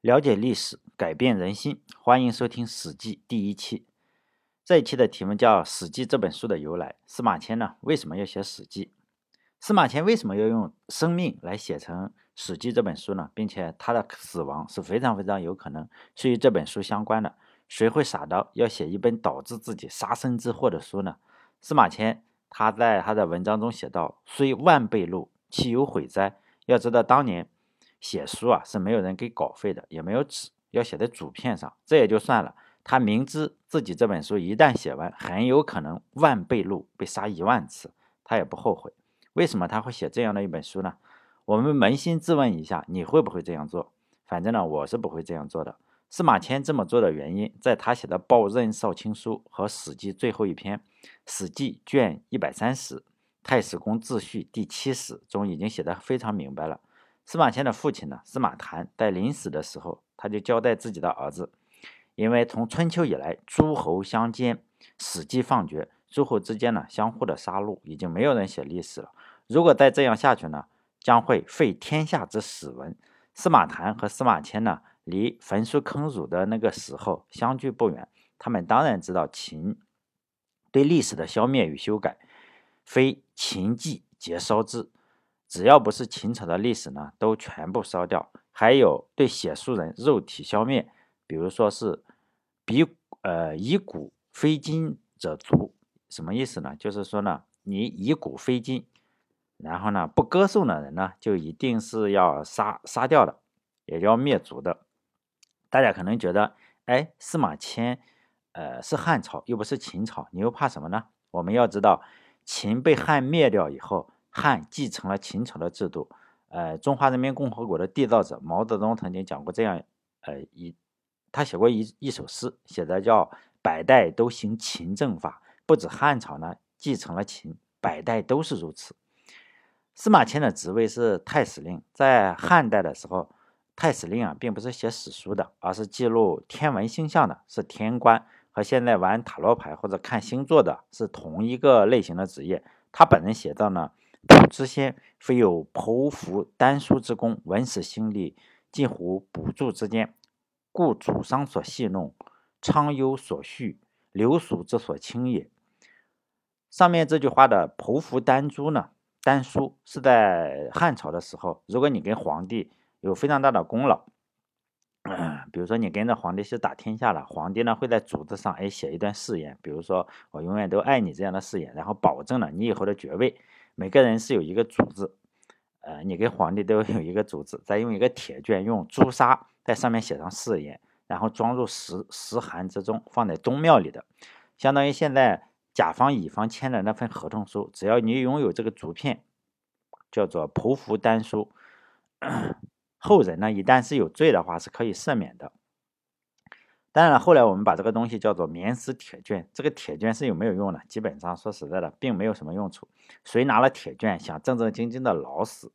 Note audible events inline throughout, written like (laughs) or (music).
了解历史，改变人心。欢迎收听《史记》第一期。这一期的题目叫《史记》这本书的由来。司马迁呢，为什么要写《史记》？司马迁为什么要用生命来写成《史记》这本书呢？并且他的死亡是非常非常有可能是与这本书相关的。谁会傻到要写一本导致自己杀身之祸的书呢？司马迁他在他的文章中写道：“虽万倍禄，其有悔哉？”要知道当年。写书啊是没有人给稿费的，也没有纸，要写在竹片上，这也就算了。他明知自己这本书一旦写完，很有可能万倍禄被杀一万次，他也不后悔。为什么他会写这样的一本书呢？我们扪心自问一下，你会不会这样做？反正呢，我是不会这样做的。司马迁这么做的原因，在他写的《报任少卿书》和《史记》最后一篇《史记》卷一百三十《太史公自序》第七十中已经写得非常明白了。司马迁的父亲呢，司马谈在临死的时候，他就交代自己的儿子，因为从春秋以来，诸侯相奸，史记放绝，诸侯之间呢相互的杀戮，已经没有人写历史了。如果再这样下去呢，将会废天下之史文。司马谈和司马迁呢，离焚书坑儒的那个时候相距不远，他们当然知道秦对历史的消灭与修改，非秦记皆烧之。只要不是秦朝的历史呢，都全部烧掉。还有对写书人肉体消灭，比如说是比呃以古非今者卒，什么意思呢？就是说呢，你以古非今，然后呢不歌颂的人呢，就一定是要杀杀掉的，也要灭族的。大家可能觉得，哎，司马迁呃是汉朝，又不是秦朝，你又怕什么呢？我们要知道，秦被汉灭掉以后。汉继承了秦朝的制度，呃，中华人民共和国的缔造者毛泽东曾经讲过这样，呃，一他写过一一首诗，写的叫“百代都行秦政法”，不止汉朝呢继承了秦，百代都是如此。司马迁的职位是太史令，在汉代的时候，太史令啊并不是写史书的，而是记录天文星象的，是天官，和现在玩塔罗牌或者看星座的是同一个类型的职业。他本人写道呢。卜之先，非有剖腹丹书之功，文史心力近乎补助之间，故主商所戏弄，昌幽所序，流俗之所轻也。上面这句话的剖腹丹珠呢，丹书是在汉朝的时候，如果你跟皇帝有非常大的功劳，(coughs) 比如说你跟着皇帝是打天下了，皇帝呢会在竹子上哎写一段誓言，比如说我永远都爱你这样的誓言，然后保证了你以后的爵位。每个人是有一个主子，呃，你跟皇帝都有一个主子，再用一个铁卷，用朱砂在上面写上誓言，然后装入石石函之中，放在宗庙里的，相当于现在甲方乙方签的那份合同书，只要你拥有这个竹片，叫做匍匐丹书，(coughs) 后人呢一旦是有罪的话，是可以赦免的。当然了，后来我们把这个东西叫做棉丝铁卷。这个铁卷是有没有用呢？基本上说实在的，并没有什么用处。谁拿了铁卷想正正经经的老死，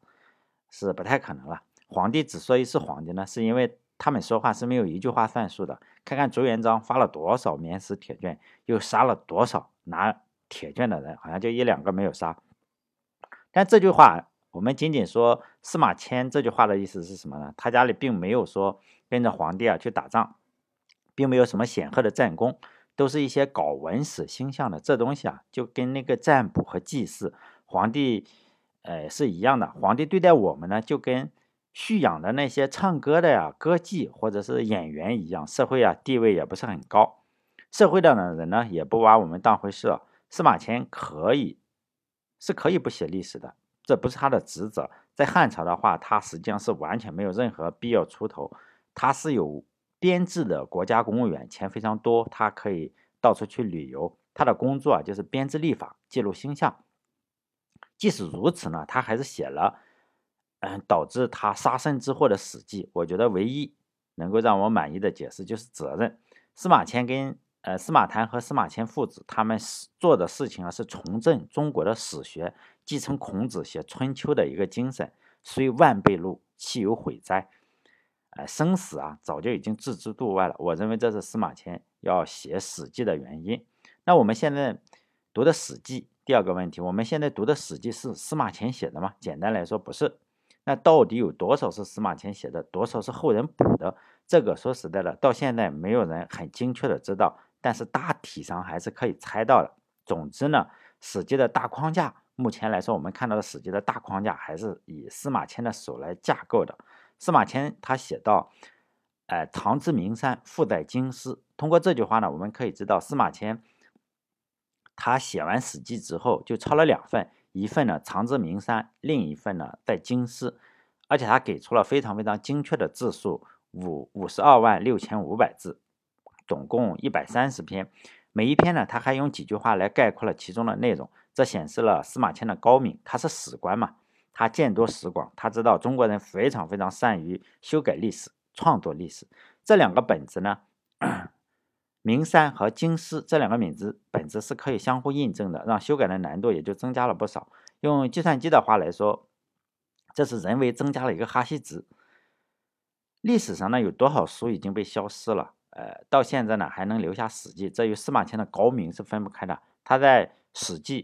是不太可能了。皇帝之所以是皇帝呢，是因为他们说话是没有一句话算数的。看看朱元璋发了多少棉丝铁卷，又杀了多少拿铁卷的人，好像就一两个没有杀。但这句话，我们仅仅说司马迁这句话的意思是什么呢？他家里并没有说跟着皇帝啊去打仗。并没有什么显赫的战功，都是一些搞文史星象的。这东西啊，就跟那个占卜和祭祀，皇帝，呃，是一样的。皇帝对待我们呢，就跟蓄养的那些唱歌的呀、歌妓或者是演员一样，社会啊地位也不是很高，社会上的人呢也不把我们当回事。司马迁可以是可以不写历史的，这不是他的职责。在汉朝的话，他实际上是完全没有任何必要出头，他是有。编制的国家公务员钱非常多，他可以到处去旅游。他的工作，就是编制历法、记录星象。即使如此呢，他还是写了，嗯，导致他杀身之祸的《史记》。我觉得唯一能够让我满意的解释就是责任。司马迁跟呃司马谈和司马迁父子他们做的事情啊，是重振中国的史学，继承孔子写《春秋》的一个精神。虽万倍禄，岂有悔哉？哎，生死啊，早就已经置之度外了。我认为这是司马迁要写《史记》的原因。那我们现在读的《史记》，第二个问题，我们现在读的《史记》是司马迁写的吗？简单来说，不是。那到底有多少是司马迁写的，多少是后人补的？这个说实在的，到现在没有人很精确的知道，但是大体上还是可以猜到的。总之呢，《史记》的大框架，目前来说，我们看到的《史记》的大框架还是以司马迁的手来架构的。司马迁他写到：“哎，唐之名山，富在京师。”通过这句话呢，我们可以知道司马迁他写完《史记》之后，就抄了两份，一份呢藏之名山，另一份呢在京师，而且他给出了非常非常精确的字数。五五十二万六千五百字，总共一百三十篇。每一篇呢，他还用几句话来概括了其中的内容，这显示了司马迁的高明。他是史官嘛，他见多识广，他知道中国人非常非常善于修改历史、创作历史。这两个本子呢，名山和京师这两个名字本子是可以相互印证的，让修改的难度也就增加了不少。用计算机的话来说，这是人为增加了一个哈希值。历史上呢，有多少书已经被消失了？呃，到现在呢，还能留下《史记》，这与司马迁的高明是分不开的。他在《史记》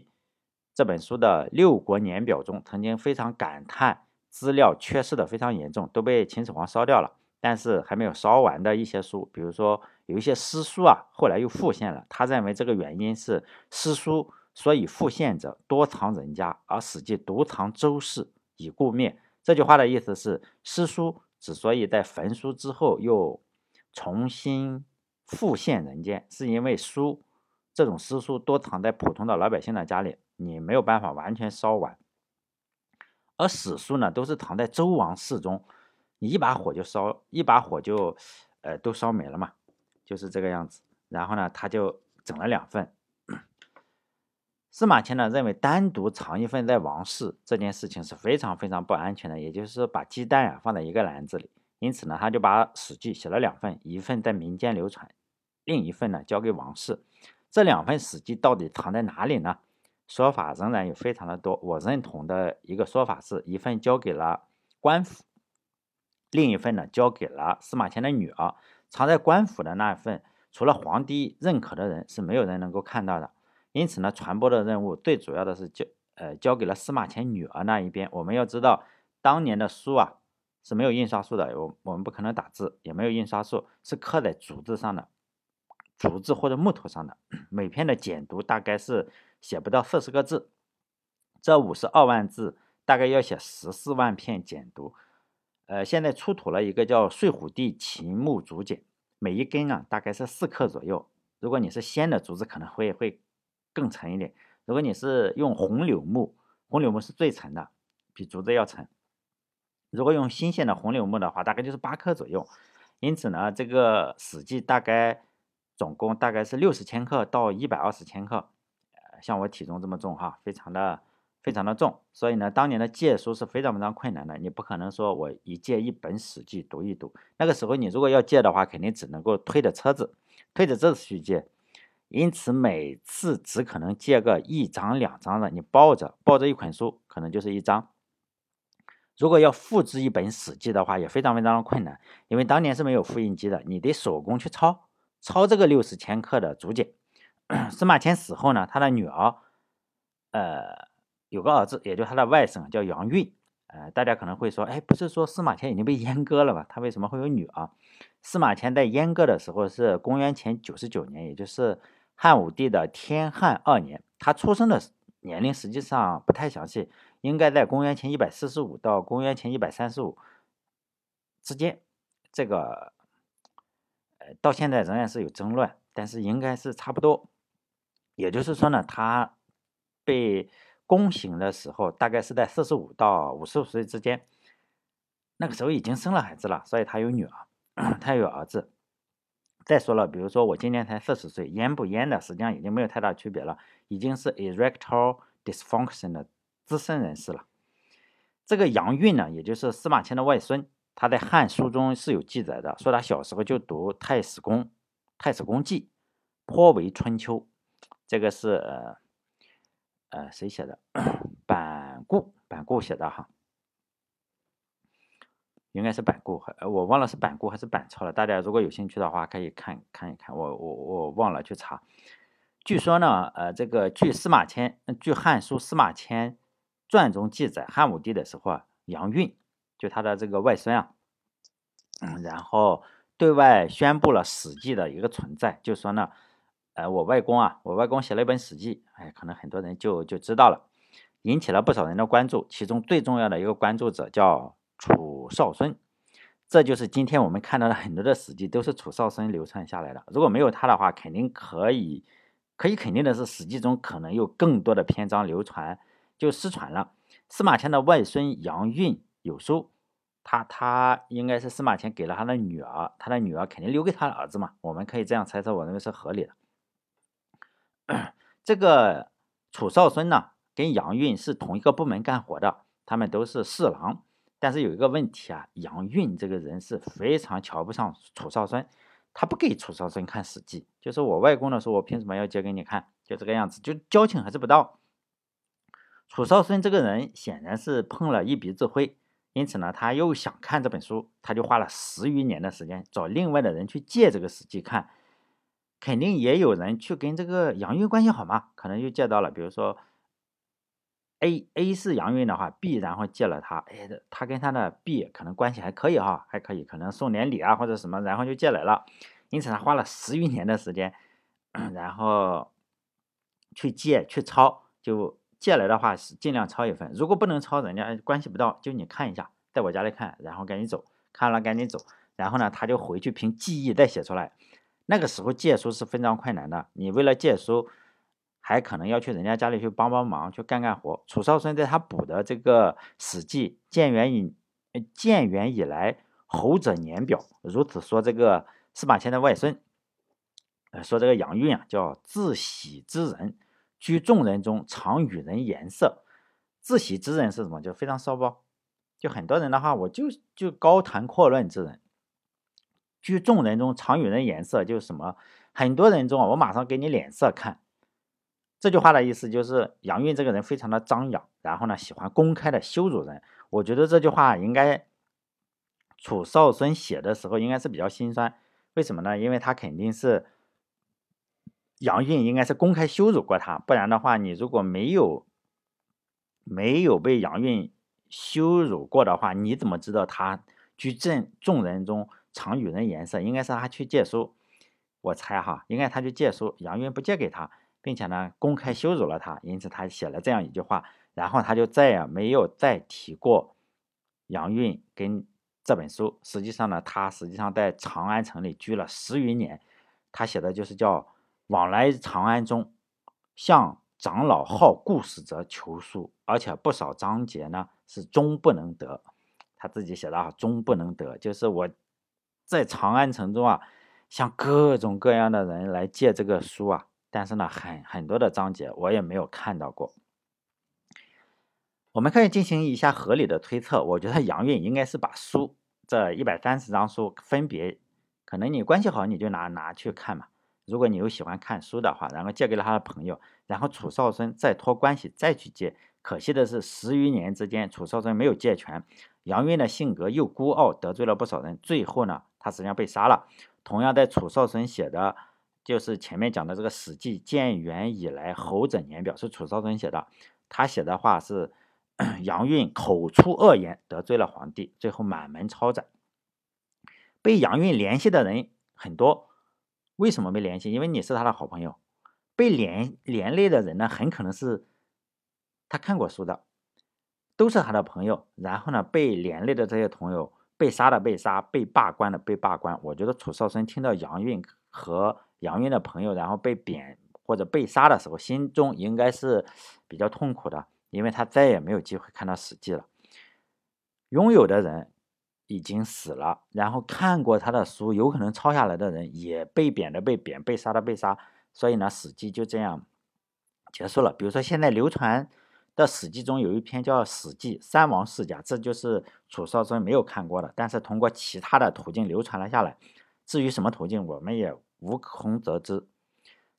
这本书的六国年表中，曾经非常感叹资料缺失的非常严重，都被秦始皇烧掉了。但是还没有烧完的一些书，比如说有一些诗书啊，后来又复现了。他认为这个原因是诗书所以复现者多藏人家，而《史记》独藏周氏，已故灭。这句话的意思是诗书。之所以在焚书之后又重新复现人间，是因为书这种诗书多藏在普通的老百姓的家里，你没有办法完全烧完。而史书呢，都是藏在周王室中，你一把火就烧，一把火就呃都烧没了嘛，就是这个样子。然后呢，他就整了两份。司马迁呢认为单独藏一份在王室这件事情是非常非常不安全的，也就是把鸡蛋啊放在一个篮子里。因此呢，他就把《史记》写了两份，一份在民间流传，另一份呢交给王室。这两份《史记》到底藏在哪里呢？说法仍然有非常的多。我认同的一个说法是一份交给了官府，另一份呢交给了司马迁的女儿。藏在官府的那一份，除了皇帝认可的人，是没有人能够看到的。因此呢，传播的任务最主要的是交呃交给了司马迁女儿那一边。我们要知道，当年的书啊是没有印刷术的，我我们不可能打字，也没有印刷术，是刻在竹子上的，竹子或者木头上的。(clears throat) 每篇的简读大概是写不到四十个字，这五十二万字大概要写十四万片简读。呃，现在出土了一个叫《睡虎地秦木竹简》，每一根啊大概是四克左右。如果你是鲜的竹子，可能会会。更沉一点。如果你是用红柳木，红柳木是最沉的，比竹子要沉。如果用新鲜的红柳木的话，大概就是八克左右。因此呢，这个《史记》大概总共大概是六十千克到一百二十千克。呃，像我体重这么重哈，非常的非常的重。所以呢，当年的借书是非常非常困难的。你不可能说我一借一本《史记》读一读。那个时候你如果要借的话，肯定只能够推着车子，推着车子去借。因此，每次只可能借个一张两张的，你抱着抱着一捆书，可能就是一张。如果要复制一本《史记》的话，也非常非常的困难，因为当年是没有复印机的，你得手工去抄抄这个六十千克的竹简。(clears throat) 司马迁死后呢，他的女儿，呃，有个儿子，也就他的外甥叫杨运。呃，大家可能会说，哎，不是说司马迁已经被阉割了吗？他为什么会有女儿？司马迁在阉割的时候是公元前九十九年，也就是。汉武帝的天汉二年，他出生的年龄实际上不太详细，应该在公元前一百四十五到公元前一百三十五之间。这个呃，到现在仍然是有争论，但是应该是差不多。也就是说呢，他被宫刑的时候，大概是在四十五到五十五岁之间。那个时候已经生了孩子了，所以他有女儿，(clears throat) 他有儿子。再说了，比如说我今年才四十岁，阉不阉的，实际上已经没有太大区别了，已经是 erectile dysfunction 的资深人士了。这个杨运呢，也就是司马迁的外孙，他在《汉书》中是有记载的，说他小时候就读《太史公》《太史公记》，颇为春秋。这个是呃呃谁写的？板固，板固写的哈。应该是板固，我忘了是板固还是板抄了。大家如果有兴趣的话，可以看看一看。我我我忘了去查。据说呢，呃，这个据司马迁，据《汉书·司马迁传》中记载，汉武帝的时候啊，杨运就他的这个外孙啊，然后对外宣布了《史记》的一个存在，就说呢，呃，我外公啊，我外公写了一本《史记》，哎，可能很多人就就知道了，引起了不少人的关注。其中最重要的一个关注者叫楚少孙，这就是今天我们看到的很多的《史记》都是楚少孙流传下来的。如果没有他的话，肯定可以。可以肯定的是，《史记》中可能有更多的篇章流传，就失传了。司马迁的外孙杨运有书，他他应该是司马迁给了他的女儿，他的女儿肯定留给他的儿子嘛。我们可以这样猜测，我认为是合理的。(clears throat) 这个楚少孙呢，跟杨运是同一个部门干活的，他们都是侍郎。但是有一个问题啊，杨运这个人是非常瞧不上楚少孙。他不给楚少孙看《史记》，就是我外公的时候，我凭什么要借给你看？就这个样子，就交情还是不到。楚少孙这个人显然是碰了一鼻子灰，因此呢，他又想看这本书，他就花了十余年的时间找另外的人去借这个《史记》看。肯定也有人去跟这个杨运关系好嘛，可能就借到了。比如说 A A 是杨运的话，B 然后借了他，哎，他跟他的 B 可能关系还可以哈，还可以，可能送点礼啊或者什么，然后就借来了。因此，他花了十余年的时间，(clears throat) 然后去借去抄，就借来的话是尽量抄一份。如果不能抄，人家关系不到，就你看一下，在我家里看，然后赶紧走，看了赶紧走。然后呢，他就回去凭记忆再写出来。那个时候借书是非常困难的，你为了借书，还可能要去人家家里去帮帮忙，去干干活。楚少孙在他补的这个《史记》建元以建元以来侯者年表，如此说这个。司马迁的外孙，呃，说这个杨运啊，叫自喜之人，居众人中常与人言色。自喜之人是什么？就非常骚包。就很多人的话，我就就高谈阔论之人，居众人中常与人言色，就是什么？很多人中啊，我马上给你脸色看。这句话的意思就是杨运这个人非常的张扬，然后呢，喜欢公开的羞辱人。我觉得这句话应该楚少孙写的时候应该是比较心酸。为什么呢？因为他肯定是杨运，应该是公开羞辱过他，不然的话，你如果没有没有被杨运羞辱过的话，你怎么知道他居正众人中常与人言色？应该是他去借书，我猜哈，应该他去借书，杨运不借给他，并且呢公开羞辱了他，因此他写了这样一句话，然后他就再也没有再提过杨运跟。这本书实际上呢，他实际上在长安城里居了十余年，他写的就是叫“往来长安中，向长老好故事者求书”，而且不少章节呢是终不能得。他自己写的啊，终不能得，就是我在长安城中啊，向各种各样的人来借这个书啊，但是呢，很很多的章节我也没有看到过。我们可以进行一下合理的推测，我觉得杨运应该是把书这一百三十张书分别，可能你关系好你就拿拿去看嘛。如果你又喜欢看书的话，然后借给了他的朋友，然后楚少孙再托关系再去借。可惜的是十余年之间，楚少孙没有借全。杨运的性格又孤傲，得罪了不少人，最后呢，他实际上被杀了。同样在楚少孙写的，就是前面讲的这个《史记》建元以来侯者年表是楚少孙写的，他写的话是。杨运口出恶言，得罪了皇帝，最后满门抄斩。被杨运联系的人很多，为什么没联系？因为你是他的好朋友。被连连累的人呢，很可能是他看过书的，都是他的朋友。然后呢，被连累的这些朋友，被杀的被杀，被罢官的被罢官。我觉得楚少孙听到杨运和杨运的朋友然后被贬或者被杀的时候，心中应该是比较痛苦的。因为他再也没有机会看到《史记》了，拥有的人已经死了，然后看过他的书，有可能抄下来的人也被贬的被贬，被杀的被杀，所以呢，《史记》就这样结束了。比如说，现在流传的《史记》中有一篇叫《史记·三王世家》，这就是楚少孙没有看过的，但是通过其他的途径流传了下来。至于什么途径，我们也无从得知。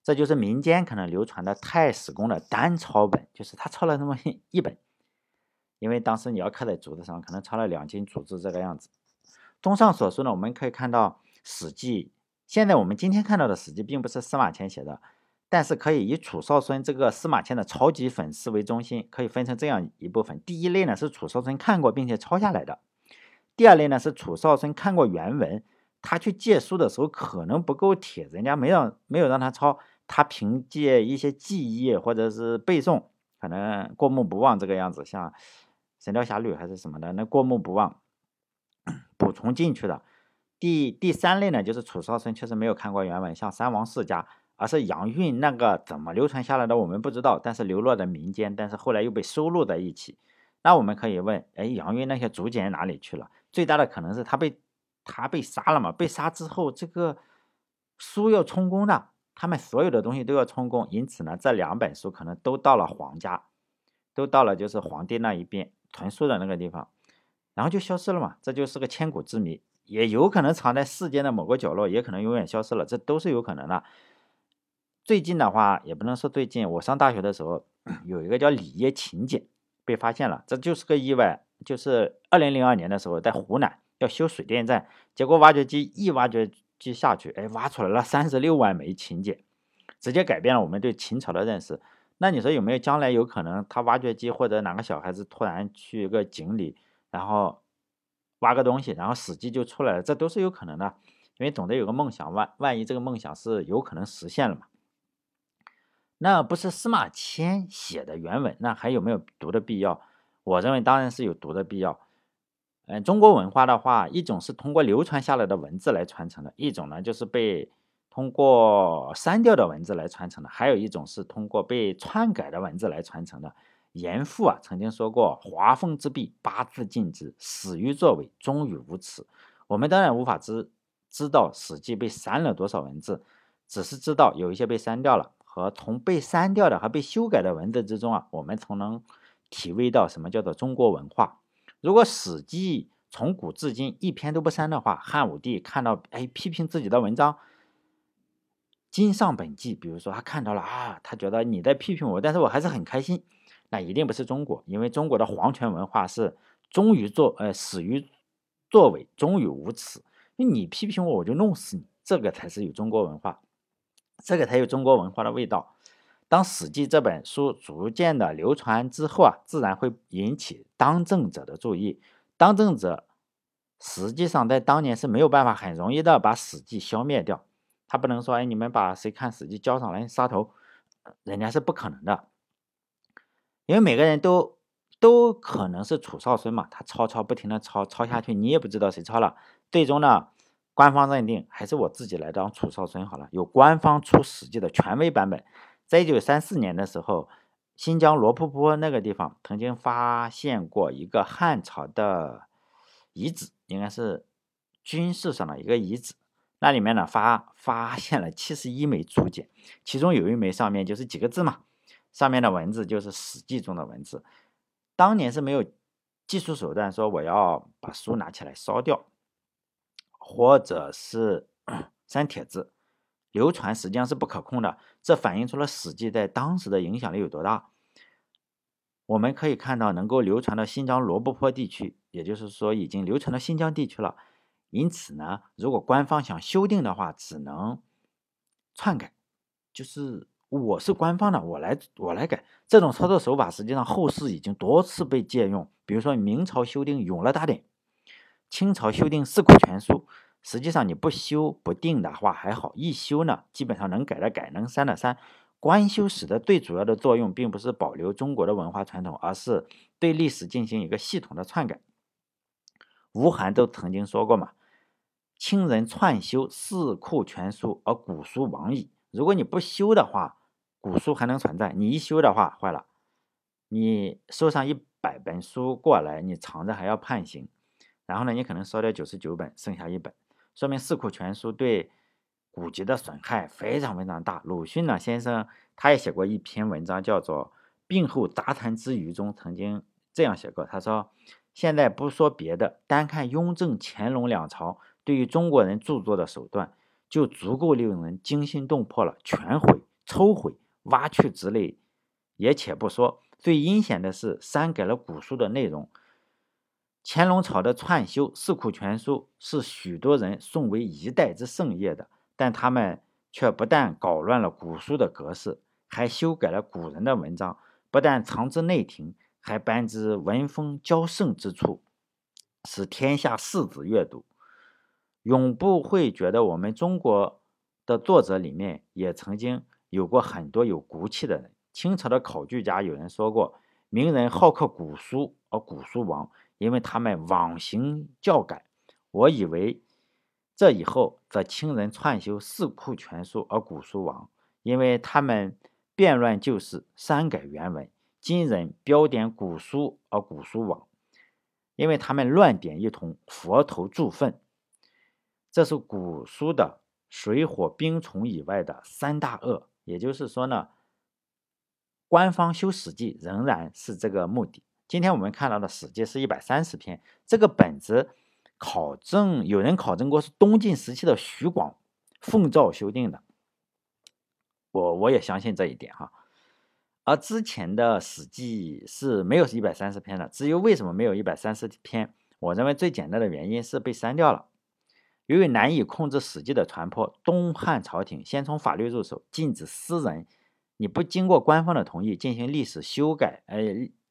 这就是民间可能流传的太史公的单抄本，就是他抄了那么一本，因为当时你要刻在竹子上，可能抄了两斤竹子这个样子。综上所述呢，我们可以看到《史记》，现在我们今天看到的《史记》并不是司马迁写的，但是可以以楚少孙这个司马迁的超级粉丝为中心，可以分成这样一部分：第一类呢是楚少孙看过并且抄下来的，第二类呢是楚少孙看过原文，他去借书的时候可能不够铁，人家没让没有让他抄，他凭借一些记忆或者是背诵，可能过目不忘这个样子，像《神雕侠侣》还是什么的，那过目不忘补充进去的。第第三类呢，就是楚少孙确实没有看过原文，像三王世家。而是杨运那个怎么流传下来的，我们不知道，但是流落在民间，但是后来又被收录在一起。那我们可以问，哎，杨运那些竹简哪里去了？最大的可能是他被他被杀了嘛？被杀之后，这个书要充公的，他们所有的东西都要充公，因此呢，这两本书可能都到了皇家，都到了就是皇帝那一边囤书的那个地方，然后就消失了嘛。这就是个千古之谜，也有可能藏在世间的某个角落，也可能永远消失了，这都是有可能的。最近的话也不能说最近，我上大学的时候有一个叫李耶秦简被发现了，这就是个意外。就是二零零二年的时候，在湖南要修水电站，结果挖掘机一挖掘机下去，哎，挖出来了三十六万枚秦简，直接改变了我们对秦朝的认识。那你说有没有将来有可能，他挖掘机或者哪个小孩子突然去一个井里，然后挖个东西，然后史记就出来了？这都是有可能的，因为总得有个梦想，万万一这个梦想是有可能实现了嘛？那不是司马迁写的原文，那还有没有读的必要？我认为当然是有读的必要。嗯，中国文化的话，一种是通过流传下来的文字来传承的，一种呢就是被通过删掉的文字来传承的，还有一种是通过被篡改的文字来传承的。严复啊曾经说过：“华风之弊，八字尽之，始于作伪，终于无耻。”我们当然无法知知道《史记》被删了多少文字，只是知道有一些被删掉了。和从被删掉的和被修改的文字之中啊，我们才能体味到什么叫做中国文化。如果《史记》从古至今一篇都不删的话，汉武帝看到哎批评自己的文章，今上本纪，比如说他看到了啊，他觉得你在批评我，但是我还是很开心，那一定不是中国，因为中国的皇权文化是忠于作呃始于作为，忠于无耻。你批评我，我就弄死你，这个才是有中国文化。这个才有中国文化的味道。当《史记》这本书逐渐的流传之后啊，自然会引起当政者的注意。当政者实际上在当年是没有办法很容易的把《史记》消灭掉。他不能说：“哎，你们把谁看《史记》交上来杀头？”人家是不可能的，因为每个人都都可能是楚少孙嘛，他抄抄不停的抄抄下去，你也不知道谁抄了。最终呢？官方认定还是我自己来当楚少孙好了。有官方出《史记》的权威版本，在一九三四年的时候，新疆罗布泊那个地方曾经发现过一个汉朝的遗址，应该是军事上的一个遗址。那里面呢发发现了七十一枚竹简，其中有一枚上面就是几个字嘛，上面的文字就是《史记》中的文字。当年是没有技术手段说我要把书拿起来烧掉。或者是 (clears throat) 删帖子，流传实际上是不可控的，这反映出了《史记》在当时的影响力有多大。我们可以看到，能够流传到新疆罗布泊地区，也就是说已经流传到新疆地区了。因此呢，如果官方想修订的话，只能篡改，就是我是官方的，我来我来改。这种操作手法实际上后世已经多次被借用，比如说明朝修订《永乐大典》。清朝修订《四库全书》，实际上你不修不定的话还好，一修呢，基本上能改的改，能删的删。官修史的最主要的作用，并不是保留中国的文化传统，而是对历史进行一个系统的篡改。吴晗都曾经说过嘛：“清人篡修《四库全书》，而古书亡矣。”如果你不修的话，古书还能存在；你一修的话，坏了。你收上一百本书过来，你藏着还要判刑。然后呢，你可能烧掉九十九本，剩下一本，说明《四库全书》对古籍的损害非常非常大。鲁迅呢先生他也写过一篇文章，叫做《病后杂谈之余》中曾经这样写过，他说：“现在不说别的，单看雍正、乾隆两朝对于中国人著作的手段，就足够令人惊心动魄了。全毁、抽毁、挖去之类，也且不说，最阴险的是删改了古书的内容。”乾隆朝的篡修《四库全书》是许多人颂为一代之盛业的，但他们却不但搞乱了古书的格式，还修改了古人的文章，不但藏之内廷，还搬之文风骄盛之处。使天下士子阅读，永不会觉得我们中国的作者里面也曾经有过很多有骨气的人。清朝的考据家有人说过，名人好刻古书而古书亡，因为他们妄行教改。我以为这以后则清人串修四库全书而古书亡，因为他们变乱旧事，删改原文。今人标点古书而古书亡，因为他们乱点一通，佛头铸粪。这是古书的水火冰虫以外的三大恶。也就是说呢，官方修《史记》仍然是这个目的。今天我们看到的《史记》是一百三十篇，这个本子考证有人考证过是东晋时期的徐广奉诏修订的，我我也相信这一点哈。而之前的《史记》是没有一百三十篇的。至于为什么没有一百三十篇，我认为最简单的原因是被删掉了。由于难以控制《史记》的传播，东汉朝廷先从法律入手，禁止私人你不经过官方的同意进行历史修改，呃，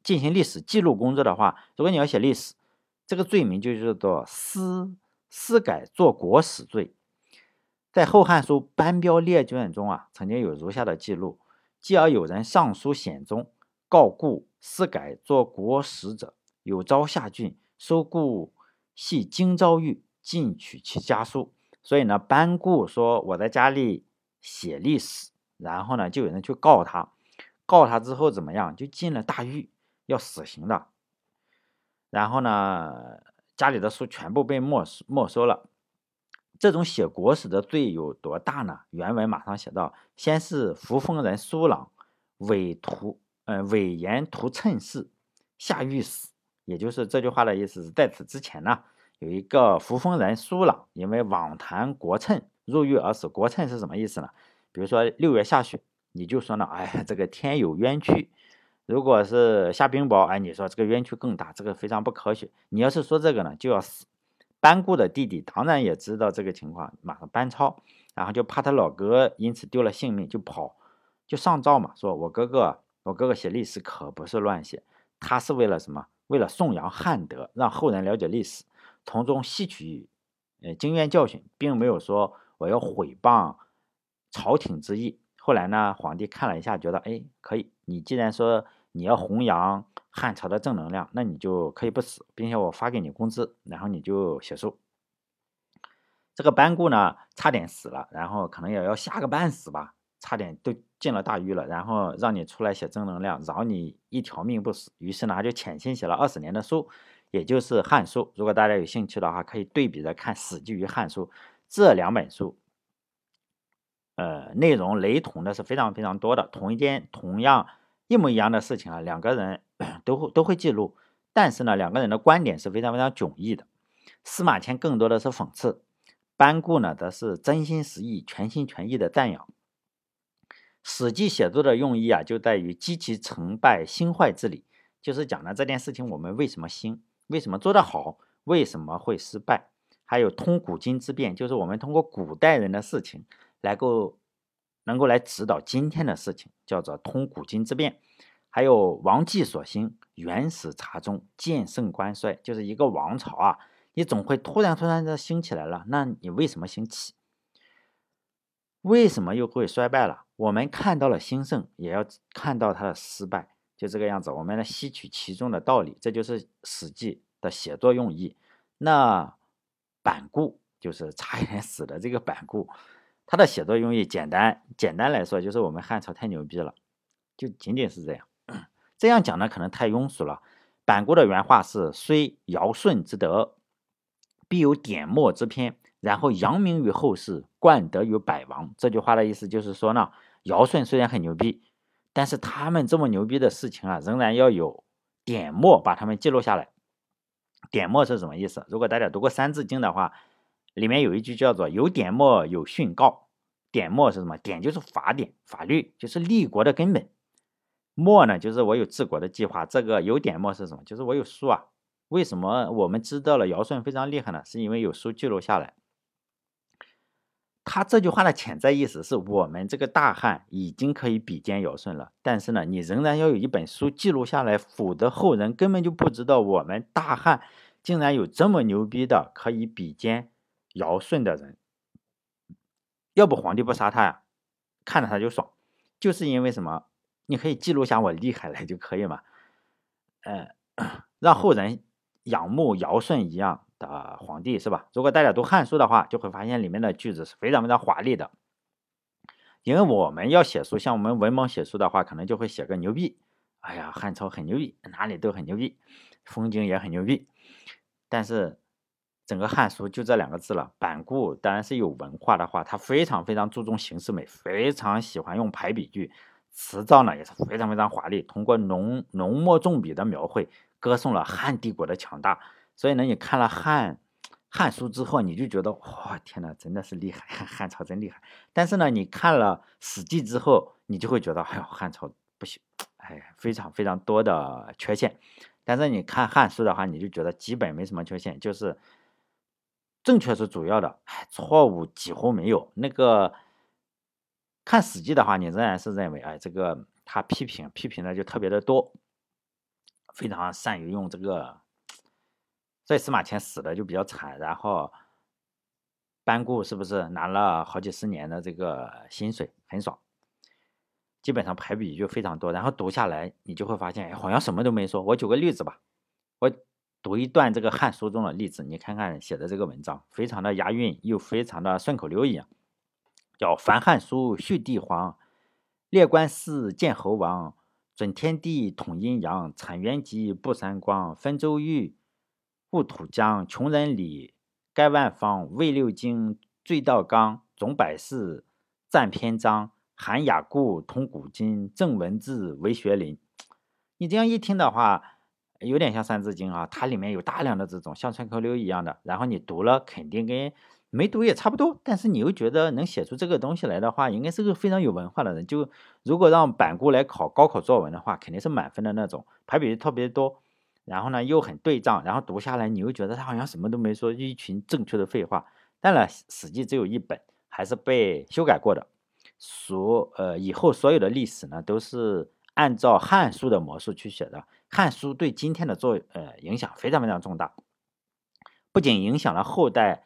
进行历史记录工作的话，如果你要写历史，这个罪名就叫做私私改作国史罪。在《后汉书·班彪列卷》中啊，曾经有如下的记录。继而有人上书显宗，告故私改作国史者，有朝下郡，收故系京兆狱，进取其家书。所以呢，班固说我在家里写历史，然后呢，就有人去告他，告他之后怎么样？就进了大狱，要死刑的。然后呢，家里的书全部被没收没收了。这种写国史的罪有多大呢？原文马上写道：先是扶风人苏朗伪图，呃，伪言图趁势下狱死。也就是这句话的意思是在此之前呢，有一个扶风人苏朗因为妄谈国称入狱而死。国称是什么意思呢？比如说六月下雪，你就说呢，哎，这个天有冤屈；如果是下冰雹，哎，你说这个冤屈更大，这个非常不科学。你要是说这个呢，就要死。班固的弟弟当然也知道这个情况，马上班超，然后就怕他老哥因此丢了性命，就跑，就上诏嘛，说我哥哥，我哥哥写历史可不是乱写，他是为了什么？为了颂扬汉德，让后人了解历史，从中吸取呃经验教训，并没有说我要毁谤朝廷之意。后来呢，皇帝看了一下，觉得哎可以，你既然说你要弘扬。汉朝的正能量，那你就可以不死，并且我发给你工资，然后你就写书。这个班固呢，差点死了，然后可能也要吓个半死吧，差点都进了大狱了，然后让你出来写正能量，饶你一条命不死。于是呢，他就潜心写了二十年的书，也就是《汉书》。如果大家有兴趣的话，可以对比着看《史记》与《汉书》这两本书，呃，内容雷同的是非常非常多的，同一件同样一模一样的事情啊，两个人。(coughs) 都会都会记录，但是呢，两个人的观点是非常非常迥异的。司马迁更多的是讽刺，班固呢则是真心实意、全心全意的赞扬。《史记》写作的用意啊，就在于积其成败兴坏之理，就是讲了这件事情我们为什么兴，为什么做得好，为什么会失败，还有通古今之变，就是我们通过古代人的事情来够能够来指导今天的事情，叫做通古今之变。还有王继所兴，原始茶中见盛观衰，就是一个王朝啊，你总会突然突然的兴起来了，那你为什么兴起？为什么又会衰败了？我们看到了兴盛，也要看到它的失败，就这个样子。我们来吸取其中的道理，这就是《史记》的写作用意。那板固就是差一点死的这个板固，他的写作用意简单，简单来说就是我们汉朝太牛逼了，就仅仅是这样。(clears throat) 这样讲呢，可能太庸俗了。板固的原话是：“虽尧舜之德，必有典墨之篇，然后扬名于后世，冠德于百王。”这句话的意思就是说呢，尧舜虽然很牛逼，但是他们这么牛逼的事情啊，仍然要有典墨把他们记录下来。典墨是什么意思？如果大家读过《三字经》的话，里面有一句叫做“有典墨，有训告”。典墨是什么？典就是法典、法律，就是立国的根本。墨呢，就是我有治国的计划。这个有点墨是什么？就是我有书啊。为什么我们知道了尧舜非常厉害呢？是因为有书记录下来。他这句话的潜在意思是我们这个大汉已经可以比肩尧舜了，但是呢，你仍然要有一本书记录下来，否则后人根本就不知道我们大汉竟然有这么牛逼的可以比肩尧舜的人。要不皇帝不杀他呀？看着他就爽，就是因为什么？你可以记录下我厉害了就可以嘛。呃，让后人仰慕尧舜一样的皇帝是吧？如果大家读《汉书》的话，就会发现里面的句子是非常非常华丽的。因为我们要写书，像我们文盲写书的话，可能就会写个牛逼。哎呀，汉朝很牛逼，哪里都很牛逼，风景也很牛逼。但是整个汉书就这两个字了。板固当然是有文化的话，他非常非常注重形式美，非常喜欢用排比句，词造呢也是非常非常华丽，通过浓浓墨重笔的描绘，歌颂了汉帝国的强大。所以呢，你看了汉。汉书之后，你就觉得哇，天呐，真的是厉害，汉朝真厉害。但是呢，你看了史记之后，你就会觉得，哎呦，汉朝不行，哎，非常非常多的缺陷。但是你看汉书的话，你就觉得基本没什么缺陷，就是正确是主要的，哎，错误几乎没有。那个看史记的话，你仍然是认为，哎，这个他批评批评的就特别的多，非常善于用这个。所以司马迁死的就比较惨，然后班固是不是拿了好几十年的这个薪水，很爽，基本上排比就非常多，然后读下来你就会发现，哎，好像什么都没说。我举个例子吧，我读一段这个《汉书》中的例子，你看看写的这个文章，非常的押韵，又非常的顺口溜一样，叫《凡汉书》续帝皇，列官司见侯王，准天地统阴阳，产元吉布三光，分周玉。故土疆，穷人里，盖万方，魏六经，最道纲，总百事，赞篇章，含雅故，通古今，正文字，为学林。你这样一听的话，有点像《三字经》啊，它里面有大量的这种像顺口溜一样的，然后你读了肯定跟没读也差不多，但是你又觉得能写出这个东西来的话，应该是个非常有文化的人。就如果让板姑来考高考作文的话，肯定是满分的那种，排比特别多。然后呢，又很对仗，然后读下来，你又觉得他好像什么都没说，一群正确的废话。但呢，《史记》只有一本，还是被修改过的。所呃，以后所有的历史呢，都是按照《汉书》的模式去写的。《汉书》对今天的作呃影响非常非常重大，不仅影响了后代，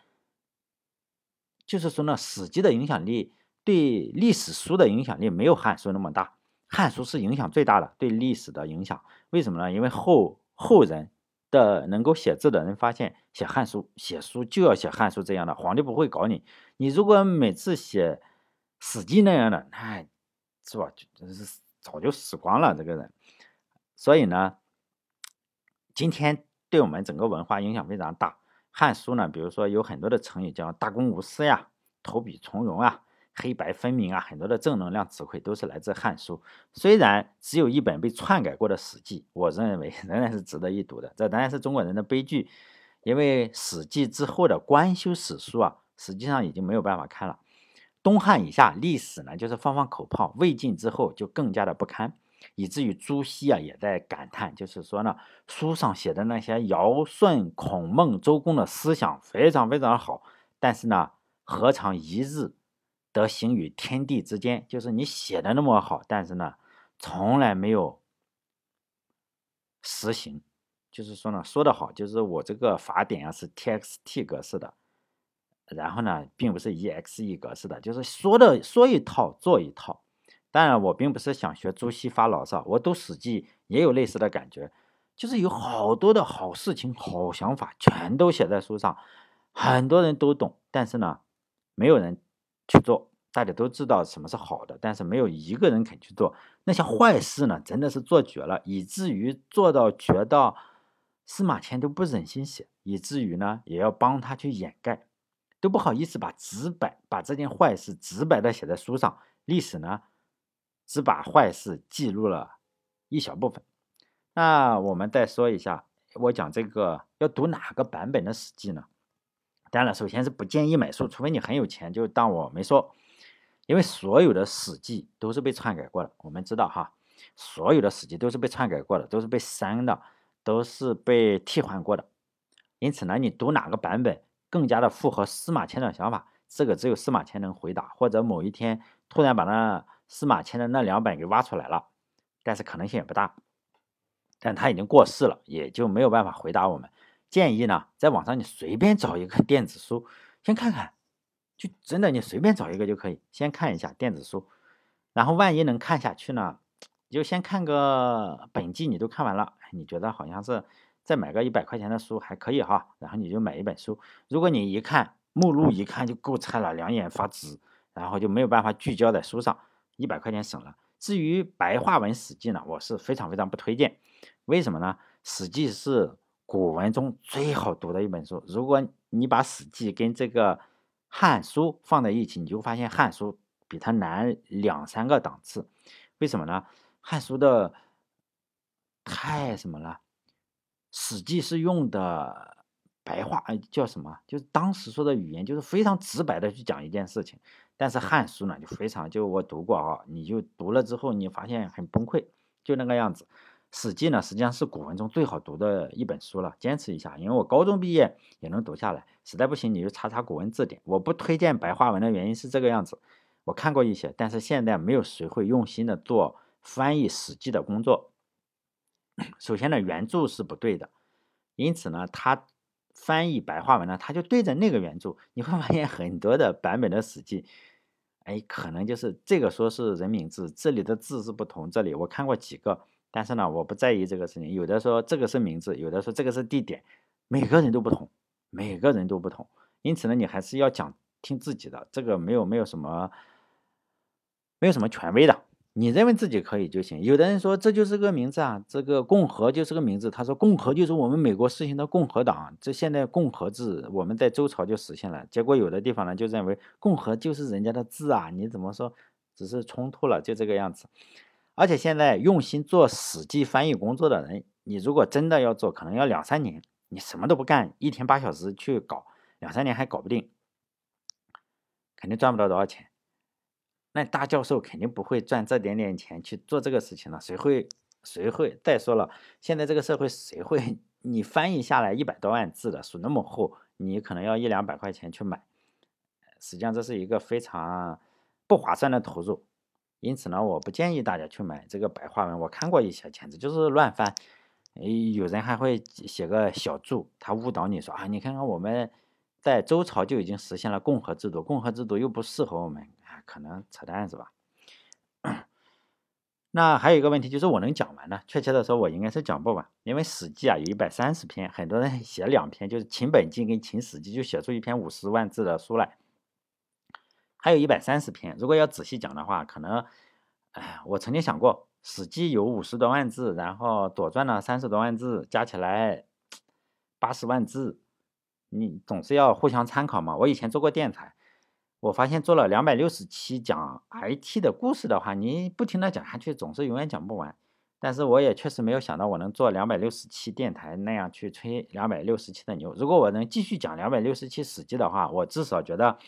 就是说呢，《史记》的影响力对历史书的影响力没有《汉书》那么大，《汉书》是影响最大的对历史的影响。为什么呢？因为后后人的能够写字的人发现，写汉书写书就要写汉书这样的，皇帝不会搞你。你如果每次写史记那样的，那是吧？就是早就死光了这个人。所以呢，今天对我们整个文化影响非常大。汉书呢，比如说有很多的成语叫大公无私呀，投笔从戎啊。黑白分明啊，很多的正能量词汇都是来自《汉书》。虽然只有一本被篡改过的《史记》，我认为 (laughs) 仍然是值得一读的。这当然是中国人的悲剧，因为《史记》之后的官修史书啊，实际上已经没有办法看了。东汉以下历史呢，就是放放口炮；魏晋之后就更加的不堪，以至于朱熹啊也在感叹，就是说呢，书上写的那些尧舜孔孟周公的思想非常非常好，但是呢，何尝一日？得行于天地之间，就是你写的那么好，但是呢，从来没有实行。就是说呢，说的好，就是我这个法典啊是 TXT 格式的，然后呢，并不是 EXE 格式的，就是说的说一套做一套。当然，我并不是想学朱熹发牢骚，我读《史记》也有类似的感觉，就是有好多的好事情、好想法，全都写在书上，很多人都懂，但是呢，没有人。去做，大家都知道什么是好的，但是没有一个人肯去做。那些坏事呢，真的是做绝了，以至于做到绝到司马迁都不忍心写，以至于呢也要帮他去掩盖，都不好意思把直白把这件坏事直白的写在书上。历史呢只把坏事记录了一小部分。那我们再说一下，我讲这个要读哪个版本的《史记》呢？当然，首先是不建议买书，除非你很有钱，就当我没说。因为所有的史记都是被篡改过的，我们知道哈，所有的史记都是被篡改过的，都是被删的，都是被替换过的。因此呢，你读哪个版本更加的符合司马迁的想法，这个只有司马迁能回答，或者某一天突然把那司马迁的那两本给挖出来了，但是可能性也不大。但他已经过世了，也就没有办法回答我们。建议呢，在网上你随便找一个电子书，先看看，就真的你随便找一个就可以，先看一下电子书，然后万一能看下去呢，你就先看个本季，你都看完了，你觉得好像是再买个一百块钱的书还可以哈，然后你就买一本书。如果你一看目录一看就够菜了，两眼发直，然后就没有办法聚焦在书上，一百块钱省了。至于白话文《史记》呢，我是非常非常不推荐，为什么呢？《史记》是。古文中最好读的一本书，如果你把《史记》跟这个《汉书》放在一起，你就发现《汉书》比它难两三个档次。为什么呢？《汉书》的太什么了，《史记》是用的白话，叫什么？就是当时说的语言，就是非常直白的去讲一件事情。但是《汉书》呢，就非常，就我读过啊，你就读了之后，你发现很崩溃，就那个样子。《史记》呢，实际上是古文中最好读的一本书了。坚持一下，因为我高中毕业也能读下来。实在不行，你就查查古文字典。我不推荐白话文的原因是这个样子。我看过一些，但是现在没有谁会用心的做翻译《史记》的工作。首先呢，原著是不对的，因此呢，它翻译白话文呢，他就对着那个原著。你会发现很多的版本的《史记》，哎，可能就是这个说是人名字，这里的字是不同。这里我看过几个。但是呢，我不在意这个事情。有的说这个是名字，有的说这个是地点，每个人都不同，每个人都不同。因此呢，你还是要讲听自己的，这个没有没有什么，没有什么权威的。你认为自己可以就行。有的人说这就是个名字啊，这个共和就是个名字。他说共和就是我们美国实行的共和党，这现在共和制我们在周朝就实现了。结果有的地方呢就认为共和就是人家的字啊，你怎么说只是冲突了，就这个样子。而且现在用心做《史记》翻译工作的人，你如果真的要做，可能要两三年。你什么都不干，一天八小时去搞，两三年还搞不定，肯定赚不到多少钱。那大教授肯定不会赚这点点钱去做这个事情了，谁会？谁会？再说了，现在这个社会谁会？你翻译下来一百多万字的书那么厚，你可能要一两百块钱去买，实际上这是一个非常不划算的投入。因此呢，我不建议大家去买这个白话文。我看过一些，简直就是乱翻。有人还会写个小注，他误导你说啊，你看看我们在周朝就已经实现了共和制度，共和制度又不适合我们，可能扯淡是吧？(coughs) 那还有一个问题就是，我能讲完呢？确切的说，我应该是讲不完，因为《史记》啊有一百三十篇，很多人写两篇，就是《秦本纪》跟《秦史记》，就写出一篇五十万字的书来。还有一百三十篇，如果要仔细讲的话，可能，哎，我曾经想过，《史记》有五十多万字，然后《左传》呢三十多万字，加起来八十万字，你总是要互相参考嘛。我以前做过电台，我发现做了两百六十期讲 IT 的故事的话，你不停的讲下去，总是永远讲不完。但是我也确实没有想到我能做两百六十期电台那样去吹两百六十期的牛。如果我能继续讲两百六十期《史记》的话，我至少觉得。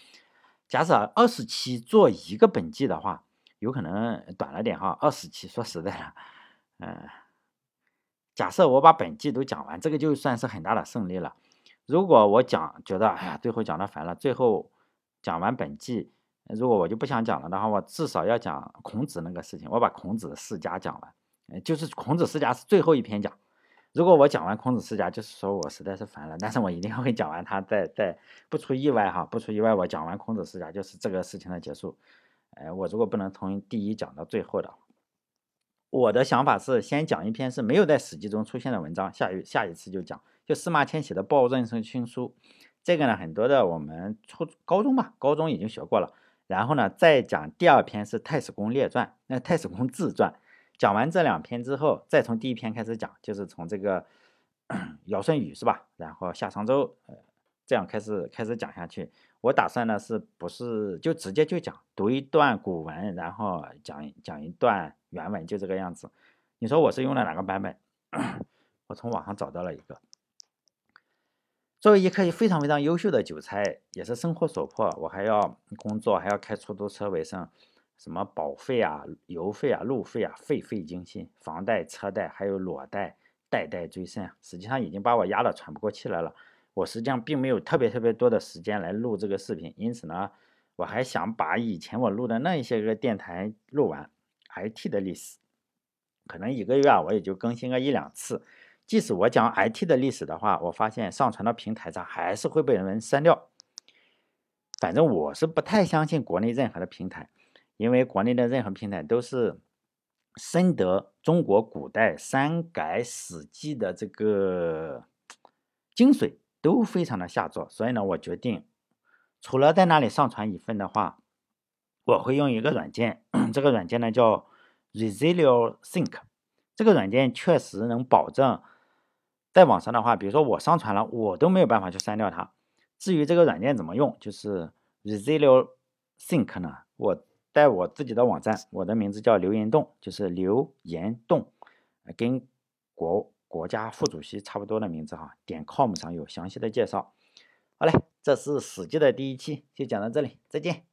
假设二十期做一个本纪的话，有可能短了点哈。二十期说实在的，嗯，假设我把本纪都讲完，这个就算是很大的胜利了。如果我讲觉得哎呀，最后讲的烦了，最后讲完本纪，如果我就不想讲了的话，我至少要讲孔子那个事情，我把孔子世家讲完，就是孔子世家是最后一篇讲。如果我讲完孔子世家，就是说我实在是烦了，但是我一定会 (laughs) 讲完它，再再不出意外哈，不出意外，我讲完孔子世家就是这个事情的结束。哎，我如果不能从第一讲到最后的，我的想法是先讲一篇是没有在史记中出现的文章，下一下一次就讲，就司马迁写的《报任生亲书》，这个呢很多的我们初高中吧，高中已经学过了。然后呢再讲第二篇是《太史公列传》，那《太史公自传》。讲完这两篇之后，再从第一篇开始讲，就是从这个 (clears throat) 尧舜禹是吧？然后夏商周，呃，这样开始开始讲下去。我打算呢，是不是就直接就讲，读一段古文，然后讲讲一段原文，就这个样子。你说我是用了哪个版本？(coughs) 我从网上找到了一个。作为一颗非常非常优秀的韭菜，也是生活所迫，我还要工作，还要开出租车为生。什么保费啊、油费啊、路费啊，费费精心，房贷、车贷还有裸贷，代代追甚！实际上已经把我压得喘不过气来了。我实际上并没有特别特别多的时间来录这个视频，因此呢，我还想把以前我录的那一些个电台录完。IT 的历史，可能一个月啊，我也就更新个一两次。即使我讲 IT 的历史的话，我发现上传到平台上还是会被人删掉。反正我是不太相信国内任何的平台，因为国内的任何平台都是深得中国古代删改史记的这个精髓，都非常的下作。所以呢，我决定除了在那里上传一份的话，我会用一个软件，这个软件呢叫 Resilio Sync。这个软件确实能保证在网上的话，比如说我上传了，我都没有办法去删掉它。至于这个软件怎么用，就是 Resilio Sync 呢，我在我自己的网站，我的名字叫留言洞，就是留言洞，跟国国家副主席差不多的名字哈。点 com 上有详细的介绍。好嘞，这是《史记》的第一期，就讲到这里，再见。